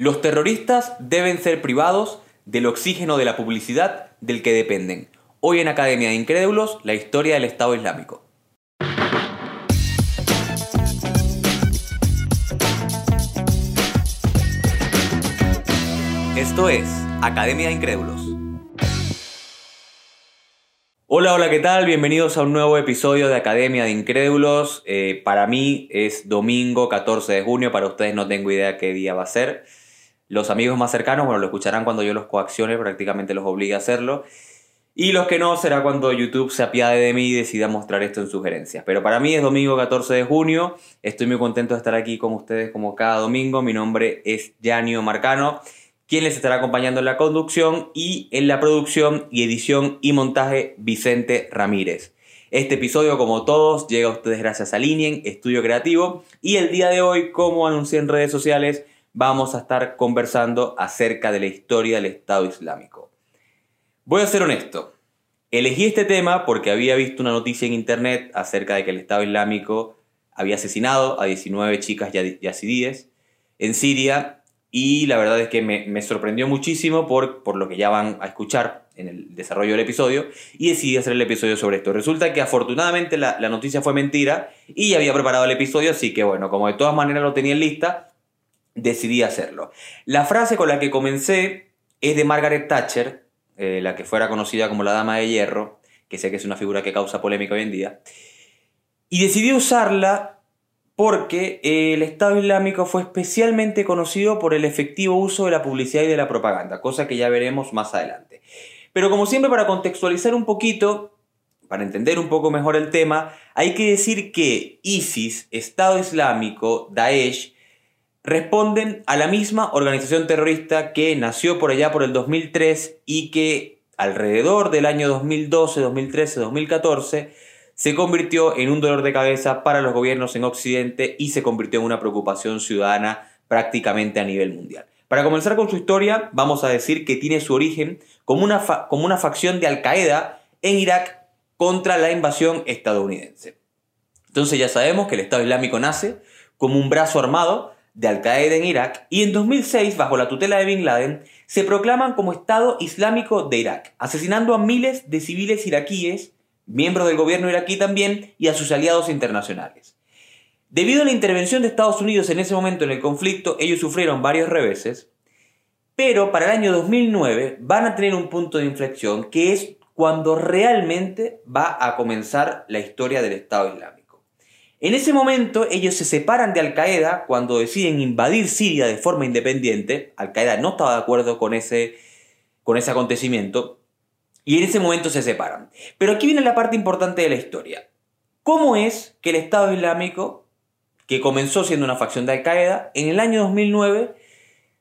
Los terroristas deben ser privados del oxígeno de la publicidad del que dependen. Hoy en Academia de Incrédulos, la historia del Estado Islámico. Esto es Academia de Incrédulos. Hola, hola, ¿qué tal? Bienvenidos a un nuevo episodio de Academia de Incrédulos. Eh, para mí es domingo 14 de junio, para ustedes no tengo idea qué día va a ser. Los amigos más cercanos, bueno, lo escucharán cuando yo los coaccione, prácticamente los obligue a hacerlo. Y los que no, será cuando YouTube se apiade de mí y decida mostrar esto en sugerencias. Pero para mí es domingo 14 de junio, estoy muy contento de estar aquí con ustedes como cada domingo. Mi nombre es Yanio Marcano quien les estará acompañando en la conducción y en la producción y edición y montaje Vicente Ramírez. Este episodio, como todos, llega a ustedes gracias a Linien, Estudio Creativo, y el día de hoy, como anuncié en redes sociales, vamos a estar conversando acerca de la historia del Estado Islámico. Voy a ser honesto, elegí este tema porque había visto una noticia en internet acerca de que el Estado Islámico había asesinado a 19 chicas yazidíes en Siria y la verdad es que me, sorprendió muchísimo por, por, lo que ya van a escuchar en el desarrollo del episodio y decidí hacer el episodio sobre esto. Resulta que afortunadamente la, noticia fue mentira y ya había preparado el episodio, así que bueno, como de todas maneras lo tenía en lista, decidí hacerlo. La frase con la que comencé es de Margaret Thatcher, eh, la que fuera conocida como la Dama de Hierro, que sé que es una figura que causa polémica hoy en día, y decidí usarla porque el Estado Islámico fue especialmente conocido por el efectivo uso de la publicidad y de la propaganda, cosa que ya veremos más adelante. Pero como siempre, para contextualizar un poquito, para entender un poco mejor el tema, hay que decir que ISIS, Estado Islámico, Daesh, responden a la misma organización terrorista que nació por allá por el 2003 y que alrededor del año 2012, 2013, 2014 se convirtió en un dolor de cabeza para los gobiernos en Occidente y se convirtió en una preocupación ciudadana prácticamente a nivel mundial. Para comenzar con su historia, vamos a decir que tiene su origen como una, como una facción de Al Qaeda en Irak contra la invasión estadounidense. Entonces ya sabemos que el Estado Islámico nace como un brazo armado de Al Qaeda en Irak y en 2006, bajo la tutela de Bin Laden, se proclaman como Estado Islámico de Irak, asesinando a miles de civiles iraquíes miembros del gobierno iraquí también y a sus aliados internacionales. Debido a la intervención de Estados Unidos en ese momento en el conflicto, ellos sufrieron varios reveses, pero para el año 2009 van a tener un punto de inflexión que es cuando realmente va a comenzar la historia del Estado Islámico. En ese momento ellos se separan de Al Qaeda cuando deciden invadir Siria de forma independiente. Al Qaeda no estaba de acuerdo con ese, con ese acontecimiento y en ese momento se separan. Pero aquí viene la parte importante de la historia. ¿Cómo es que el Estado Islámico, que comenzó siendo una facción de Al-Qaeda, en el año 2009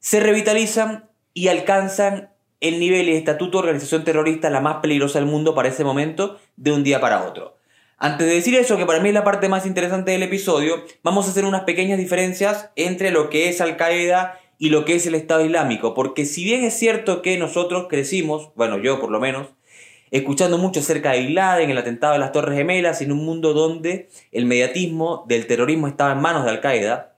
se revitalizan y alcanzan el nivel y estatuto de organización terrorista la más peligrosa del mundo para ese momento de un día para otro? Antes de decir eso, que para mí es la parte más interesante del episodio, vamos a hacer unas pequeñas diferencias entre lo que es Al-Qaeda y lo que es el Estado Islámico, porque si bien es cierto que nosotros crecimos, bueno, yo por lo menos, escuchando mucho acerca de Bin en el atentado de las Torres Gemelas, en un mundo donde el mediatismo del terrorismo estaba en manos de Al-Qaeda,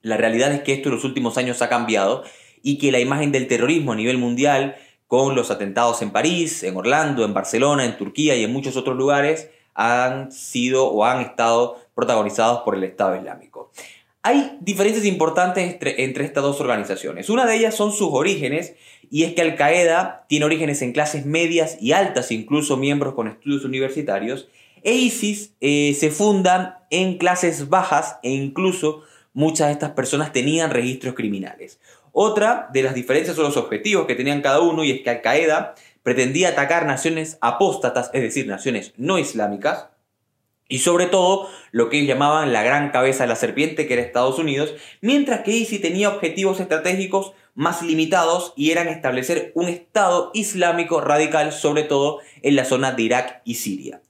la realidad es que esto en los últimos años ha cambiado y que la imagen del terrorismo a nivel mundial, con los atentados en París, en Orlando, en Barcelona, en Turquía y en muchos otros lugares, han sido o han estado protagonizados por el Estado Islámico. Hay diferencias importantes entre, estas dos organizaciones. Una de ellas son sus orígenes, y es que Al Qaeda tiene orígenes en clases medias y altas, incluso miembros con estudios universitarios, e ISIS eh, se fundan en clases bajas e incluso muchas de estas personas tenían registros criminales. Otra de las diferencias son los objetivos que tenían cada uno, y es que Al Qaeda pretendía atacar naciones apóstatas, es decir, naciones no islámicas, y sobre todo lo que ellos llamaban la gran cabeza de la serpiente, que era Estados Unidos, mientras que ISIS tenía objetivos estratégicos más limitados y eran establecer un Estado islámico radical, sobre todo en la zona de Irak y Siria.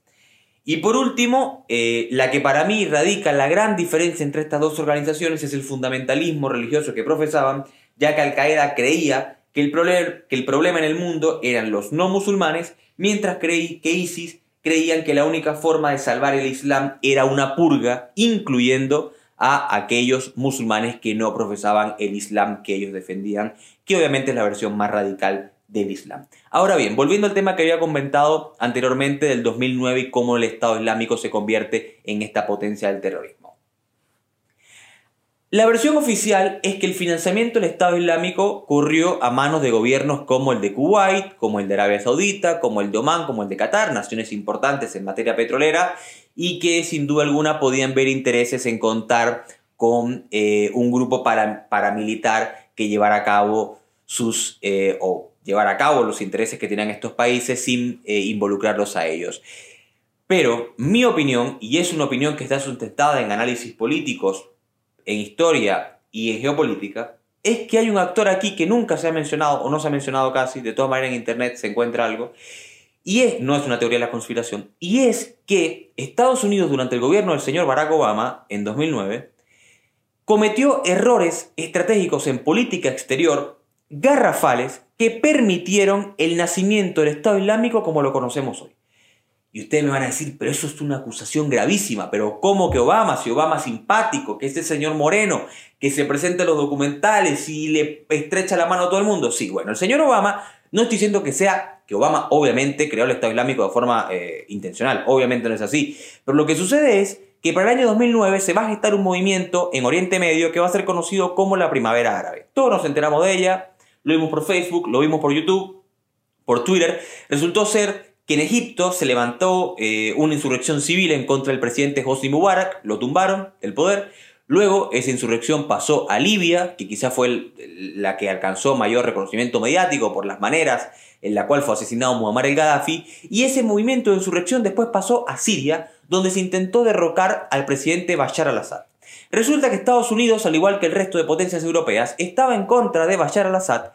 Y por último, eh, la que para mí radica la gran diferencia entre estas dos organizaciones es el fundamentalismo religioso que profesaban, ya que Al Qaeda creía que el, problema en el mundo eran los no musulmanes, mientras creí que ISIS creían que la única forma de salvar el Islam era una purga, incluyendo a aquellos musulmanes que no profesaban el Islam que ellos defendían, que obviamente es la versión más radical del Islam. Ahora bien, volviendo al tema que había comentado anteriormente del 2009 y cómo el Estado Islámico se convierte en esta potencia del terrorismo. La versión oficial es que el financiamiento del Estado Islámico corrió a manos de gobiernos como el de Kuwait, como el de Arabia Saudita, como el de Omán, como el de Qatar, naciones importantes en materia petrolera y que sin duda alguna podían ver intereses en contar con eh, un grupo paramilitar que llevara a cabo sus eh, o llevar a cabo los intereses que tenían estos países sin eh, involucrarlos a ellos. Pero mi opinión, y es una opinión que está sustentada en análisis políticos, en historia y en geopolítica, es que hay un actor aquí que nunca se ha mencionado o no se ha mencionado casi, de todas maneras en internet se encuentra algo, y es, no es una teoría de la conspiración, y es que Estados Unidos durante el gobierno del señor Barack Obama, en 2009, cometió errores estratégicos en política exterior garrafales que permitieron el nacimiento del Estado Islámico como lo conocemos hoy. Y ustedes me van a decir, pero eso es una acusación gravísima, pero ¿cómo que Obama? Si Obama es simpático, que es el señor Moreno, que se presenta en los documentales y le estrecha la mano a todo el mundo. Sí, bueno, el señor Obama, no estoy diciendo que sea, que Obama obviamente creó el Estado Islámico de forma eh, intencional, obviamente no es así, pero lo que sucede es que para el año 2009 se va a gestar un movimiento en Oriente Medio que va a ser conocido como la Primavera Árabe. Todos nos enteramos de ella, lo vimos por Facebook, lo vimos por YouTube, por Twitter. Resultó ser que en Egipto se levantó eh, una insurrección civil en contra del presidente Hosni Mubarak, lo tumbaron del poder. Luego esa insurrección pasó a Libia, que quizás fue la que alcanzó mayor reconocimiento mediático por las maneras en la cual fue asesinado Muammar el Gaddafi, y ese movimiento de insurrección después pasó a Siria, donde se intentó derrocar al presidente Bashar al-Assad. Resulta que Estados Unidos, al igual que el resto de potencias europeas, estaba en contra de Bashar al-Assad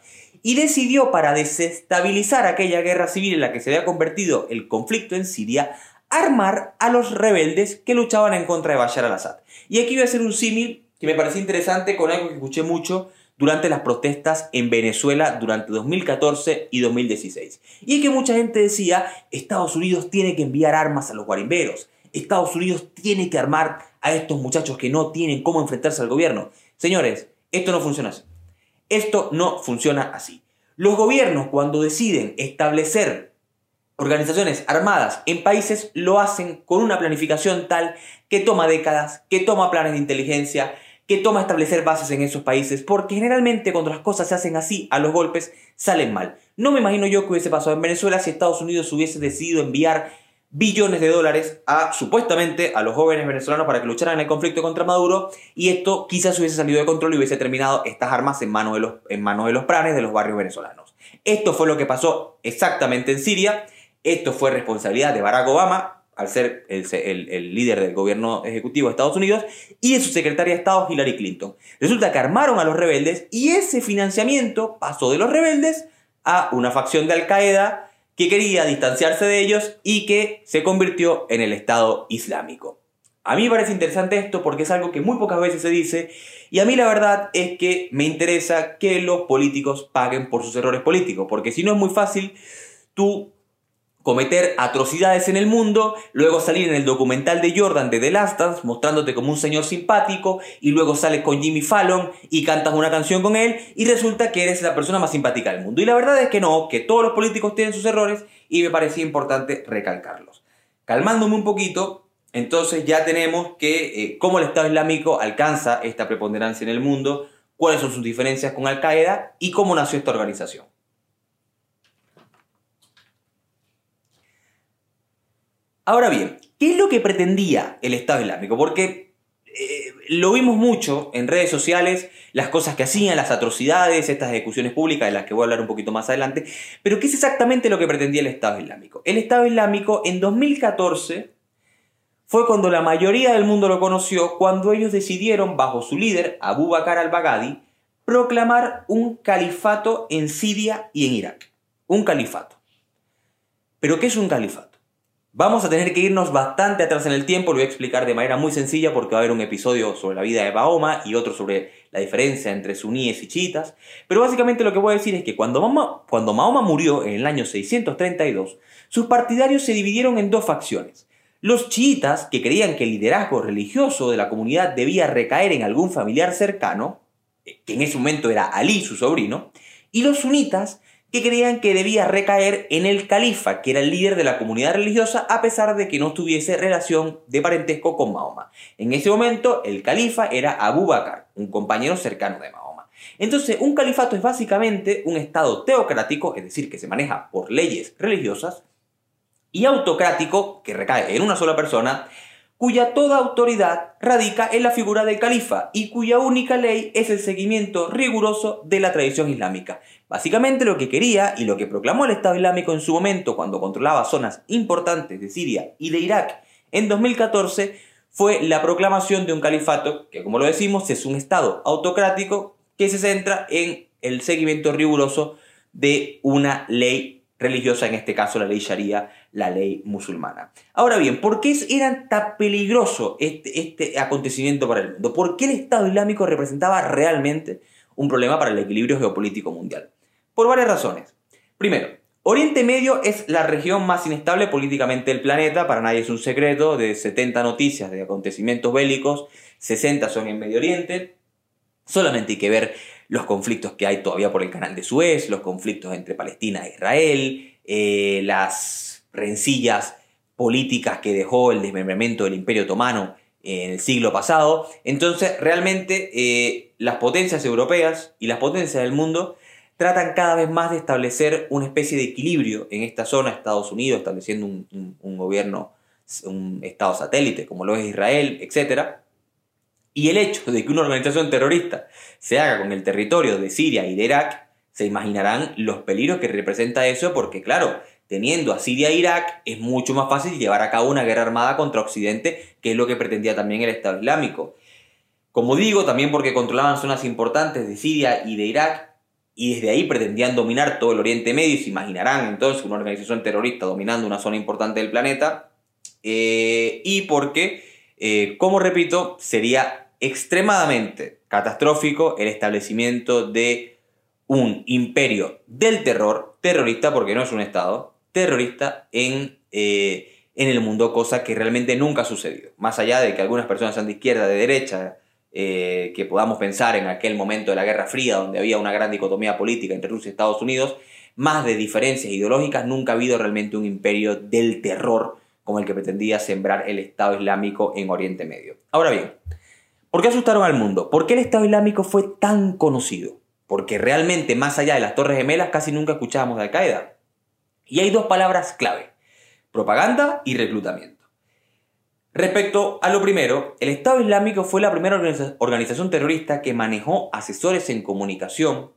y decidió para desestabilizar aquella guerra civil en la que se había convertido el conflicto en Siria, armar a los rebeldes que luchaban en contra de Bashar al-Assad. Y aquí voy a hacer un símil que me pareció interesante con algo que escuché mucho durante las protestas en Venezuela durante 2014 y 2016. Y es que mucha gente decía, Estados Unidos tiene que enviar armas a los guarimberos, Estados Unidos tiene que armar a estos muchachos que no tienen cómo enfrentarse al gobierno. Señores, esto no funciona así. Esto no funciona así. Los gobiernos cuando deciden establecer organizaciones armadas en países lo hacen con una planificación tal que toma décadas, que toma planes de inteligencia, que toma establecer bases en esos países, porque generalmente cuando las cosas se hacen así, a los golpes, salen mal. No me imagino yo que hubiese pasado en Venezuela si Estados Unidos hubiese decidido enviar billones de dólares a supuestamente a los jóvenes venezolanos para que lucharan en el conflicto contra Maduro y esto quizás hubiese salido de control y hubiese terminado estas armas en manos de los, en manos de los planes de los barrios venezolanos. Esto fue lo que pasó exactamente en Siria, esto fue responsabilidad de Barack Obama al ser el, el líder del gobierno ejecutivo de Estados Unidos y de su secretaria de Estado Hillary Clinton. Resulta que armaron a los rebeldes y ese financiamiento pasó de los rebeldes a una facción de Al Qaeda que quería distanciarse de ellos y que se convirtió en el Estado Islámico. A mí me parece interesante esto porque es algo que muy pocas veces se dice y a mí la verdad es que me interesa que los políticos paguen por sus errores políticos, porque si no es muy fácil tú cometer atrocidades en el mundo, luego salir en el documental de Jordan de The Last mostrándote como un señor simpático y luego sales con Jimmy Fallon y cantas una canción con él y resulta que eres la persona más simpática del mundo. Y la verdad es que no, que todos los políticos tienen sus errores y me parecía importante recalcarlos. Calmándome un poquito, entonces ya tenemos que eh, cómo el Estado Islámico alcanza esta preponderancia en el mundo, cuáles son sus diferencias con Al Qaeda y cómo nació esta organización. Ahora bien, ¿qué es lo que pretendía el Estado Islámico? Porque eh, lo vimos mucho en redes sociales, las cosas que hacían, las atrocidades, estas ejecuciones públicas de las que voy a hablar un poquito más adelante, pero ¿qué es exactamente lo que pretendía el Estado Islámico? El Estado Islámico en 2014 fue cuando la mayoría del mundo lo conoció, cuando ellos decidieron, bajo su líder, Abu Bakr al-Baghdadi, proclamar un califato en Siria y en Irak. Un califato. ¿Pero qué es un califato? Vamos a tener que irnos bastante atrás en el tiempo, lo voy a explicar de manera muy sencilla porque va a haber un episodio sobre la vida de Mahoma y otro sobre la diferencia entre suníes y chiitas. Pero básicamente lo que voy a decir es que cuando Mahoma, cuando Mahoma murió en el año 632, sus partidarios se dividieron en dos facciones. Los chiitas, que creían que el liderazgo religioso de la comunidad debía recaer en algún familiar cercano, que en ese momento era Ali, su sobrino, y los sunitas, que creían que debía recaer en el califa, que era el líder de la comunidad religiosa, a pesar de que no tuviese relación de parentesco con Mahoma. En ese momento, el califa era Abu Bakr, un compañero cercano de Mahoma. Entonces, un califato es básicamente un estado teocrático, es decir, que se maneja por leyes religiosas, y autocrático, que recae en una sola persona, cuya toda autoridad radica en la figura del califa y cuya única ley es el seguimiento riguroso de la tradición islámica. Básicamente lo que quería y lo que proclamó el Estado Islámico en su momento cuando controlaba zonas importantes de Siria y de Irak en 2014 fue la proclamación de un califato que, como lo decimos, es un Estado autocrático que se centra en el seguimiento riguroso de una ley religiosa, en este caso la ley sharia, la ley musulmana. Ahora bien, ¿por qué era tan peligroso este, este acontecimiento para el mundo? ¿Por qué el Estado Islámico representaba realmente un problema para el equilibrio geopolítico mundial? Por varias razones. Primero, Oriente Medio es la región más inestable políticamente del planeta, para nadie es un secreto, de 70 noticias de acontecimientos bélicos, 60 son en Medio Oriente, solamente hay que ver los conflictos que hay todavía por el canal de Suez, los conflictos entre Palestina e Israel, eh, las rencillas políticas que dejó el desmembramiento del Imperio Otomano en el siglo pasado. Entonces, realmente eh, las potencias europeas y las potencias del mundo tratan cada vez más de establecer una especie de equilibrio en esta zona, Estados Unidos estableciendo un, un gobierno, un Estado satélite como lo es Israel, etc. Y el hecho de que una organización terrorista se haga con el territorio de Siria y de Irak, se imaginarán los peligros que representa eso, porque claro, teniendo a Siria e Irak, es mucho más fácil llevar a cabo una guerra armada contra Occidente, que es lo que pretendía también el Estado Islámico. Como digo, también porque controlaban zonas importantes de Siria y de Irak, y desde ahí pretendían dominar todo el Oriente Medio, y se imaginarán entonces una organización terrorista dominando una zona importante del planeta, eh, y porque, eh, como repito, sería extremadamente catastrófico el establecimiento de un imperio del terror, terrorista porque no es un Estado, terrorista en, eh, en el mundo, cosa que realmente nunca ha sucedido. Más allá de que algunas personas sean de izquierda, de derecha, eh, que podamos pensar en aquel momento de la Guerra Fría, donde había una gran dicotomía política entre Rusia y Estados Unidos, más de diferencias ideológicas, nunca ha habido realmente un imperio del terror como el que pretendía sembrar el Estado Islámico en Oriente Medio. Ahora bien, ¿Por qué asustaron al mundo? ¿Por qué el Estado Islámico fue tan conocido? Porque realmente, más allá de las Torres Gemelas, casi nunca escuchábamos de Al-Qaeda. Y hay dos palabras clave, propaganda y reclutamiento. Respecto a lo primero, el Estado Islámico fue la primera organización terrorista que manejó asesores en comunicación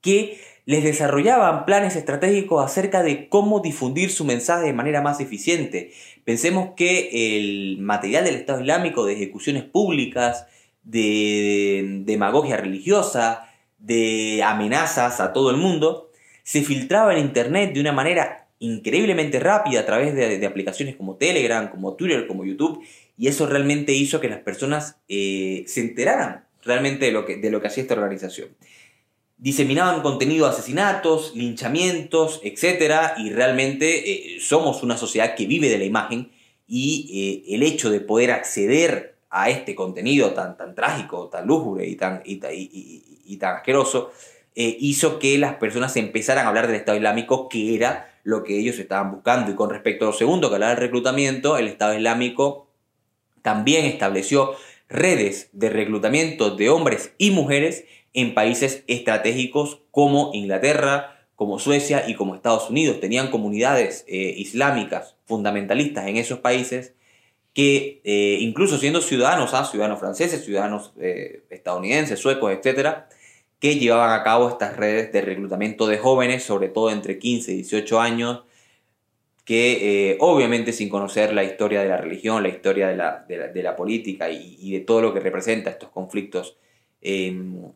que les desarrollaban planes estratégicos acerca de cómo difundir su mensaje de manera más eficiente. Pensemos que el material del Estado Islámico de ejecuciones públicas, de demagogia religiosa, de amenazas a todo el mundo, se filtraba en Internet de una manera increíblemente rápida a través de, aplicaciones como Telegram, como Twitter, como YouTube, y eso realmente hizo que las personas eh, se enteraran realmente de lo que, de lo que hacía esta organización diseminaban contenido de asesinatos, linchamientos, etc. Y realmente eh, somos una sociedad que vive de la imagen y eh, el hecho de poder acceder a este contenido tan, tan trágico, tan lúgubre y tan, y, tan asqueroso, eh, hizo que las personas empezaran a hablar del Estado Islámico, que era lo que ellos estaban buscando. Y con respecto a lo segundo, que hablaba del reclutamiento, el Estado Islámico también estableció redes de reclutamiento de hombres y mujeres en países estratégicos como Inglaterra, como Suecia y como Estados Unidos. Tenían comunidades eh, islámicas fundamentalistas en esos países que eh, incluso siendo ciudadanos, ¿ah? ciudadanos franceses, ciudadanos estadounidenses, suecos, etcétera, que llevaban a cabo estas redes de reclutamiento de jóvenes, sobre todo entre 15 y 18 años, que obviamente sin conocer la historia de la religión, la historia de la, política y, de todo lo que representa estos conflictos em,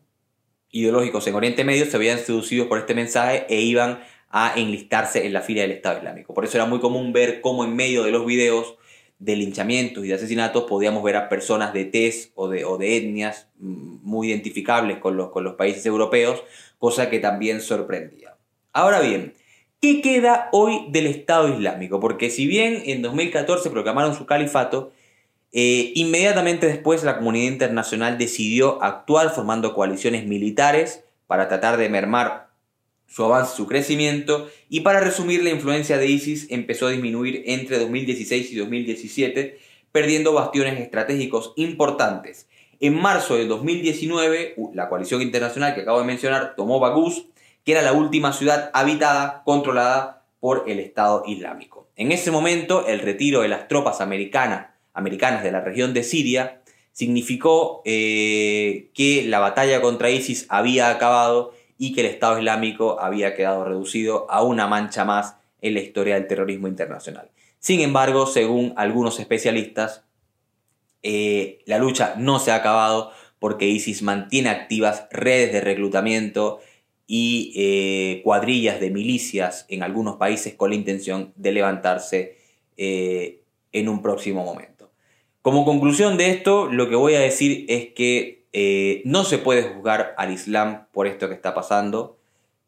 ideológicos en Oriente Medio se habían seducidos por este mensaje e iban a enlistarse en la fila del Estado Islámico. Por eso era muy común ver cómo en medio de los videos de linchamientos y de asesinatos podíamos ver a personas de tez o de, o de etnias mm, muy identificables con los, con los países europeos, cosa que también sorprendía. Ahora bien, ¿Qué queda hoy del Estado Islámico? Porque si bien en 2014 proclamaron su califato, eh, inmediatamente después la comunidad internacional decidió actuar formando coaliciones militares para tratar de mermar su avance, su crecimiento, y para resumir la influencia de ISIS empezó a disminuir entre 2016 y 2017, perdiendo bastiones estratégicos importantes. En marzo de 2019, la coalición internacional que acabo de mencionar tomó Bagús, que era la última ciudad habitada, controlada por el Estado Islámico. En ese momento, el retiro de las tropas americanas, americanas de la región de Siria significó eh, que la batalla contra ISIS había acabado y que el Estado Islámico había quedado reducido a una mancha más en la historia del terrorismo internacional. Sin embargo, según algunos especialistas, eh, la lucha no se ha acabado porque ISIS mantiene activas redes de reclutamiento, y eh, cuadrillas de milicias en algunos países con la intención de levantarse eh, en un próximo momento. Como conclusión de esto, lo que voy a decir es que eh, no se puede juzgar al Islam por esto que está pasando.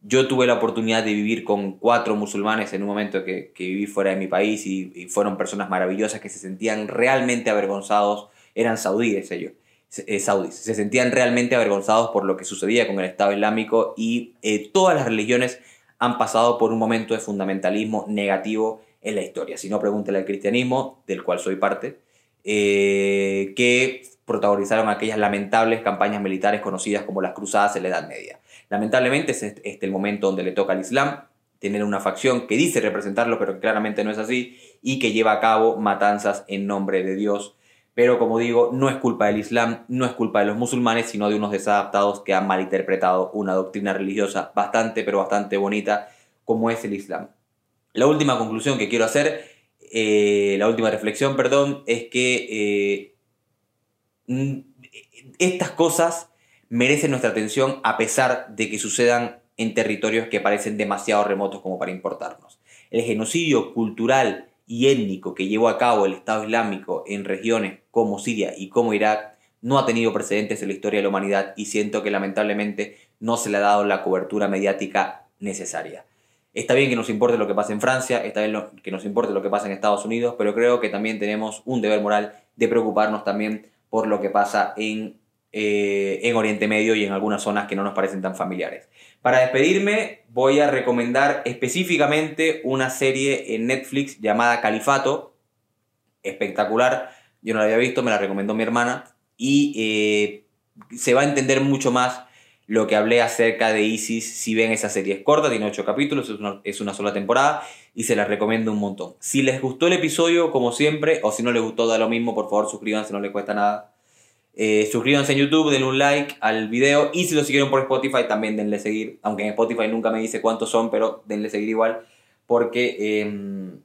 Yo tuve la oportunidad de vivir con cuatro musulmanes en un momento que, viví fuera de mi país y, fueron personas maravillosas que se sentían realmente avergonzados. Eran saudíes ellos eh, saudíes. Se sentían realmente avergonzados por lo que sucedía con el Estado Islámico y eh, todas las religiones han pasado por un momento de fundamentalismo negativo en la historia. Si no, pregúntele al cristianismo, del cual soy parte, eh, que protagonizaron aquellas lamentables campañas militares conocidas como las cruzadas en la Edad Media. Lamentablemente es este, este el momento donde le toca al Islam tener una facción que dice representarlo, pero que claramente no es así, y que lleva a cabo matanzas en nombre de Dios pero como digo, no es culpa del Islam, no es culpa de los musulmanes, sino de unos desadaptados que han malinterpretado una doctrina religiosa bastante, pero bastante bonita, como es el Islam. La última conclusión que quiero hacer, eh, la última reflexión, perdón, es que eh, estas cosas merecen nuestra atención a pesar de que sucedan en territorios que parecen demasiado remotos como para importarnos. El genocidio cultural y étnico que llevó a cabo el Estado Islámico en regiones como Siria y como Irak no ha tenido precedentes en la historia de la humanidad y siento que lamentablemente no se le ha dado la cobertura mediática necesaria. Está bien que nos importe lo que pasa en Francia, está bien que nos importe lo que pasa en Estados Unidos, pero creo que también tenemos un deber moral de preocuparnos también por lo que pasa en, eh, en Oriente Medio y en algunas zonas que no nos parecen tan familiares. Para despedirme, voy a recomendar específicamente una serie en Netflix llamada Califato. Espectacular. Yo no la había visto, me la recomendó mi hermana. Y eh, se va a entender mucho más lo que hablé acerca de ISIS si ven esa serie. Es corta, tiene 8 capítulos, es una, es una sola temporada y se la recomiendo un montón. Si les gustó el episodio, como siempre, o si no les gustó, da lo mismo, por favor suscríbanse, no les cuesta nada. Eh, suscríbanse en YouTube, denle un like al video y si lo siguieron por Spotify también denle seguir, aunque en Spotify nunca me dice cuántos son, pero denle seguir igual porque em,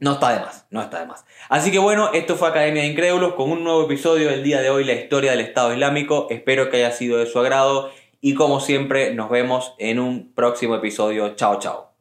no está de más, no está de. Así que bueno, esto fue Academia de Incrédulos con un nuevo episodio del día de hoy, la historia del Estado Islámico. Espero que haya sido de su agrado y como siempre nos vemos en un próximo episodio. Chao, chao.